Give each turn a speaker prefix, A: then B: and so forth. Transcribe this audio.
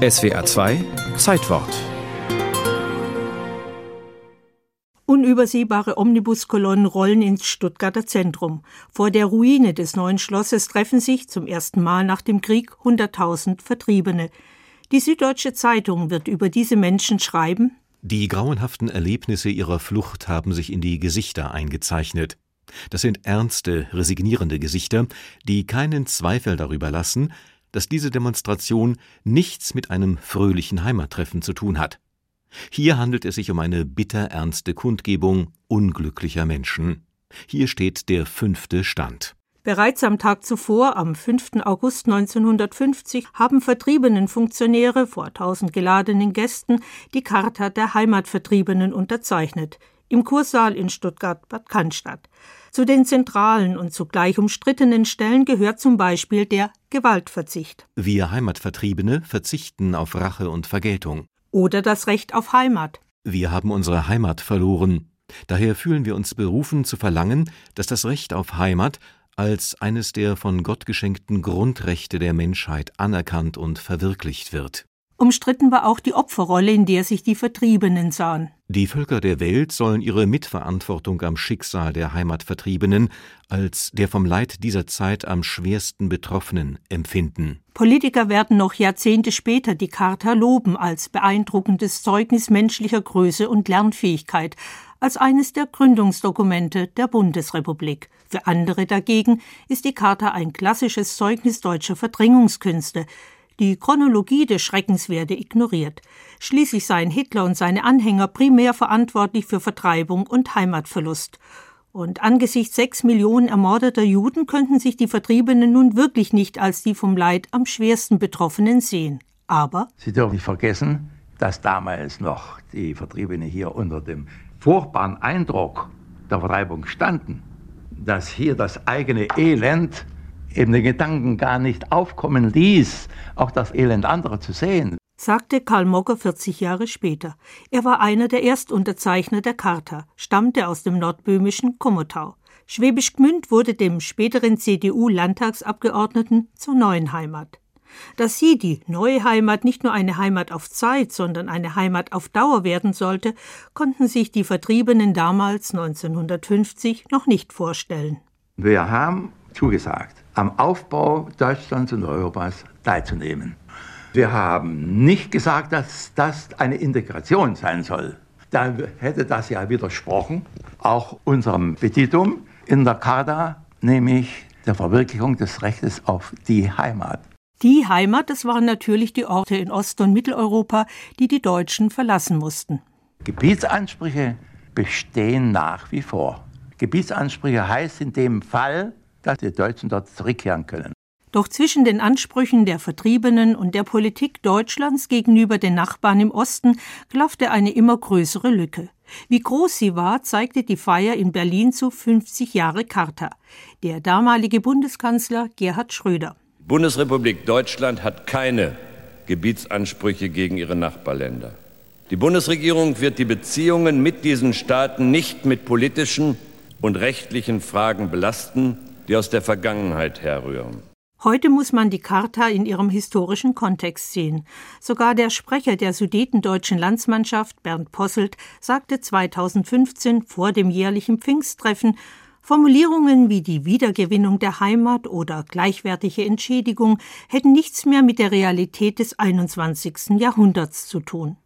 A: SWA 2 Zeitwort
B: Unübersehbare Omnibuskolonnen rollen ins Stuttgarter Zentrum. Vor der Ruine des neuen Schlosses treffen sich zum ersten Mal nach dem Krieg 100.000 Vertriebene. Die Süddeutsche Zeitung wird über diese Menschen schreiben.
C: Die grauenhaften Erlebnisse ihrer Flucht haben sich in die Gesichter eingezeichnet. Das sind ernste, resignierende Gesichter, die keinen Zweifel darüber lassen, dass diese Demonstration nichts mit einem fröhlichen Heimattreffen zu tun hat. Hier handelt es sich um eine bitterernste Kundgebung unglücklicher Menschen. Hier steht der fünfte Stand.
B: Bereits am Tag zuvor, am 5. August 1950, haben vertriebenen Funktionäre vor tausend geladenen Gästen die Charta der Heimatvertriebenen unterzeichnet, im Kursaal in Stuttgart-Bad Cannstatt. Zu den zentralen und zugleich umstrittenen Stellen gehört zum Beispiel der Gewaltverzicht.
C: Wir Heimatvertriebene verzichten auf Rache und Vergeltung
B: oder das Recht auf Heimat.
C: Wir haben unsere Heimat verloren. Daher fühlen wir uns berufen zu verlangen, dass das Recht auf Heimat als eines der von Gott geschenkten Grundrechte der Menschheit anerkannt und verwirklicht wird.
B: Umstritten war auch die Opferrolle, in der sich die Vertriebenen sahen.
C: Die Völker der Welt sollen ihre Mitverantwortung am Schicksal der Heimatvertriebenen als der vom Leid dieser Zeit am schwersten Betroffenen empfinden.
B: Politiker werden noch Jahrzehnte später die Charta loben als beeindruckendes Zeugnis menschlicher Größe und Lernfähigkeit, als eines der Gründungsdokumente der Bundesrepublik. Für andere dagegen ist die Charta ein klassisches Zeugnis deutscher Verdrängungskünste, die Chronologie der Schreckenswerte ignoriert. Schließlich seien Hitler und seine Anhänger primär verantwortlich für Vertreibung und Heimatverlust. Und angesichts sechs Millionen ermordeter Juden könnten sich die Vertriebenen nun wirklich nicht als die vom Leid am schwersten Betroffenen sehen. Aber
D: Sie dürfen nicht vergessen, dass damals noch die Vertriebenen hier unter dem furchtbaren Eindruck der Vertreibung standen, dass hier das eigene Elend eben den Gedanken gar nicht aufkommen ließ, auch das Elend anderer zu sehen.
B: Sagte Karl Mogger 40 Jahre später. Er war einer der Erstunterzeichner der Charta, stammte aus dem nordböhmischen Komotau. Schwäbisch Gmünd wurde dem späteren CDU-Landtagsabgeordneten zur neuen Heimat. Dass sie, die neue Heimat, nicht nur eine Heimat auf Zeit, sondern eine Heimat auf Dauer werden sollte, konnten sich die Vertriebenen damals 1950 noch nicht vorstellen.
D: Wir haben zugesagt, am Aufbau Deutschlands und Europas teilzunehmen. Wir haben nicht gesagt, dass das eine Integration sein soll. Da hätte das ja widersprochen, auch unserem Petitum in der Charta, nämlich der Verwirklichung des Rechtes auf die Heimat.
B: Die Heimat, das waren natürlich die Orte in Ost- und Mitteleuropa, die die Deutschen verlassen mussten.
D: Gebietsansprüche bestehen nach wie vor. Gebietsansprüche heißt in dem Fall, dass die Deutschen dort zurückkehren können.
B: Doch zwischen den Ansprüchen der Vertriebenen und der Politik Deutschlands gegenüber den Nachbarn im Osten klaffte eine immer größere Lücke. Wie groß sie war, zeigte die Feier in Berlin zu 50 Jahre Charta. Der damalige Bundeskanzler Gerhard Schröder.
E: Die Bundesrepublik Deutschland hat keine Gebietsansprüche gegen ihre Nachbarländer. Die Bundesregierung wird die Beziehungen mit diesen Staaten nicht mit politischen und rechtlichen Fragen belasten, die aus der Vergangenheit herrühren.
B: Heute muss man die Charta in ihrem historischen Kontext sehen. Sogar der Sprecher der sudetendeutschen Landsmannschaft, Bernd Posselt, sagte 2015 vor dem jährlichen Pfingsttreffen, Formulierungen wie die Wiedergewinnung der Heimat oder gleichwertige Entschädigung hätten nichts mehr mit der Realität des 21. Jahrhunderts zu tun.